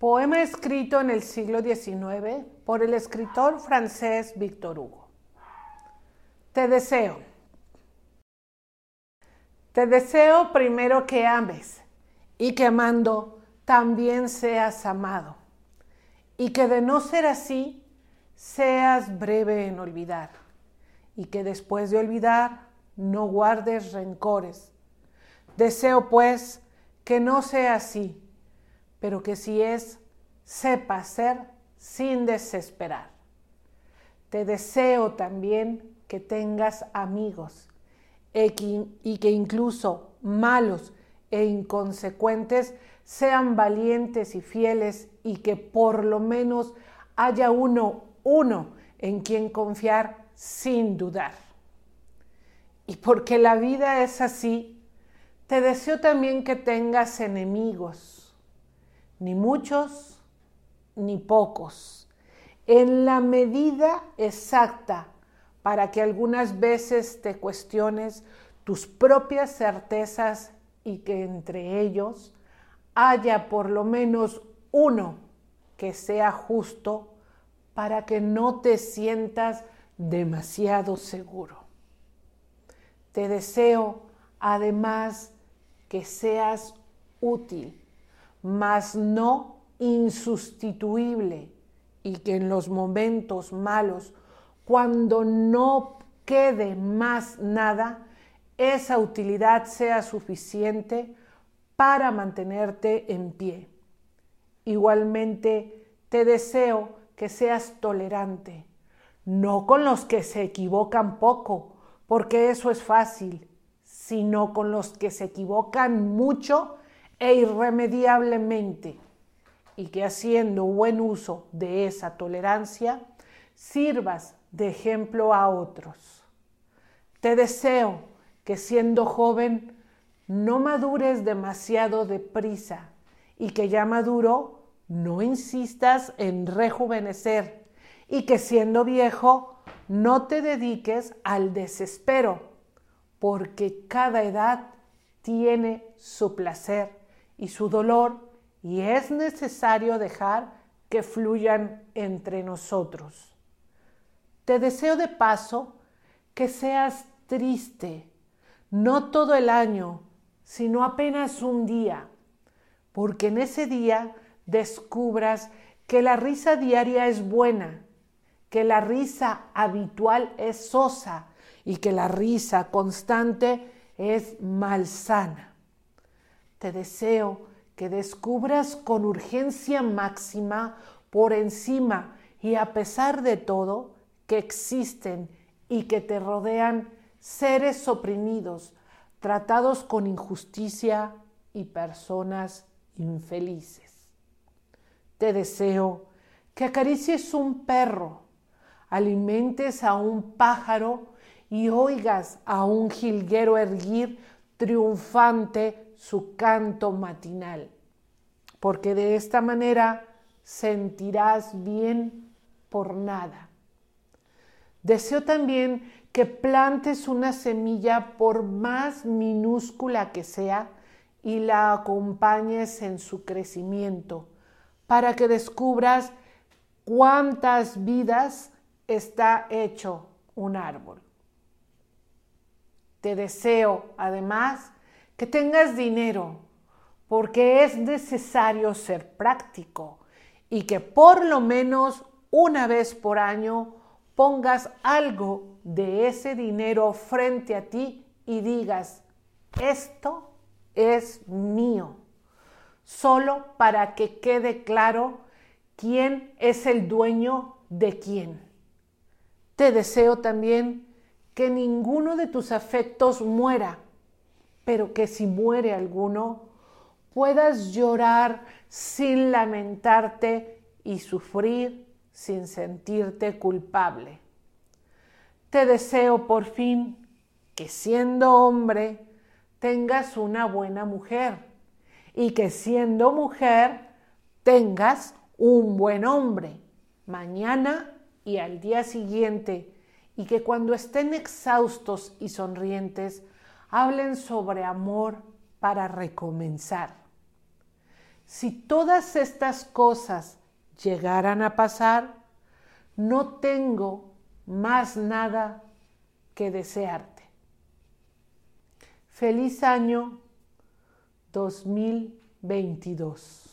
Poema escrito en el siglo XIX por el escritor francés Victor Hugo. Te deseo. Te deseo primero que ames y que amando también seas amado y que de no ser así seas breve en olvidar y que después de olvidar no guardes rencores. Deseo pues que no sea así, pero que si es, sepa ser sin desesperar. Te deseo también que tengas amigos y que incluso malos e inconsecuentes sean valientes y fieles y que por lo menos haya uno, uno en quien confiar sin dudar. Y porque la vida es así, te deseo también que tengas enemigos, ni muchos ni pocos, en la medida exacta para que algunas veces te cuestiones tus propias certezas y que entre ellos haya por lo menos uno que sea justo para que no te sientas demasiado seguro. Te deseo además que seas útil, mas no insustituible, y que en los momentos malos, cuando no quede más nada, esa utilidad sea suficiente para mantenerte en pie. Igualmente, te deseo que seas tolerante, no con los que se equivocan poco, porque eso es fácil, sino con los que se equivocan mucho e irremediablemente, y que haciendo buen uso de esa tolerancia, sirvas de ejemplo a otros. Te deseo que siendo joven no madures demasiado deprisa y que ya maduro no insistas en rejuvenecer y que siendo viejo no te dediques al desespero, porque cada edad tiene su placer y su dolor y es necesario dejar que fluyan entre nosotros. Te deseo de paso que seas triste, no todo el año, sino apenas un día, porque en ese día descubras que la risa diaria es buena que la risa habitual es sosa y que la risa constante es malsana. Te deseo que descubras con urgencia máxima por encima y a pesar de todo que existen y que te rodean seres oprimidos, tratados con injusticia y personas infelices. Te deseo que acaricies un perro alimentes a un pájaro y oigas a un jilguero erguir triunfante su canto matinal, porque de esta manera sentirás bien por nada. Deseo también que plantes una semilla por más minúscula que sea y la acompañes en su crecimiento, para que descubras cuántas vidas está hecho un árbol. Te deseo, además, que tengas dinero, porque es necesario ser práctico y que por lo menos una vez por año pongas algo de ese dinero frente a ti y digas, esto es mío, solo para que quede claro quién es el dueño de quién. Te deseo también que ninguno de tus afectos muera, pero que si muere alguno, puedas llorar sin lamentarte y sufrir sin sentirte culpable. Te deseo por fin que siendo hombre tengas una buena mujer y que siendo mujer tengas un buen hombre mañana y al día siguiente y que cuando estén exhaustos y sonrientes hablen sobre amor para recomenzar. Si todas estas cosas llegaran a pasar, no tengo más nada que desearte. Feliz año 2022.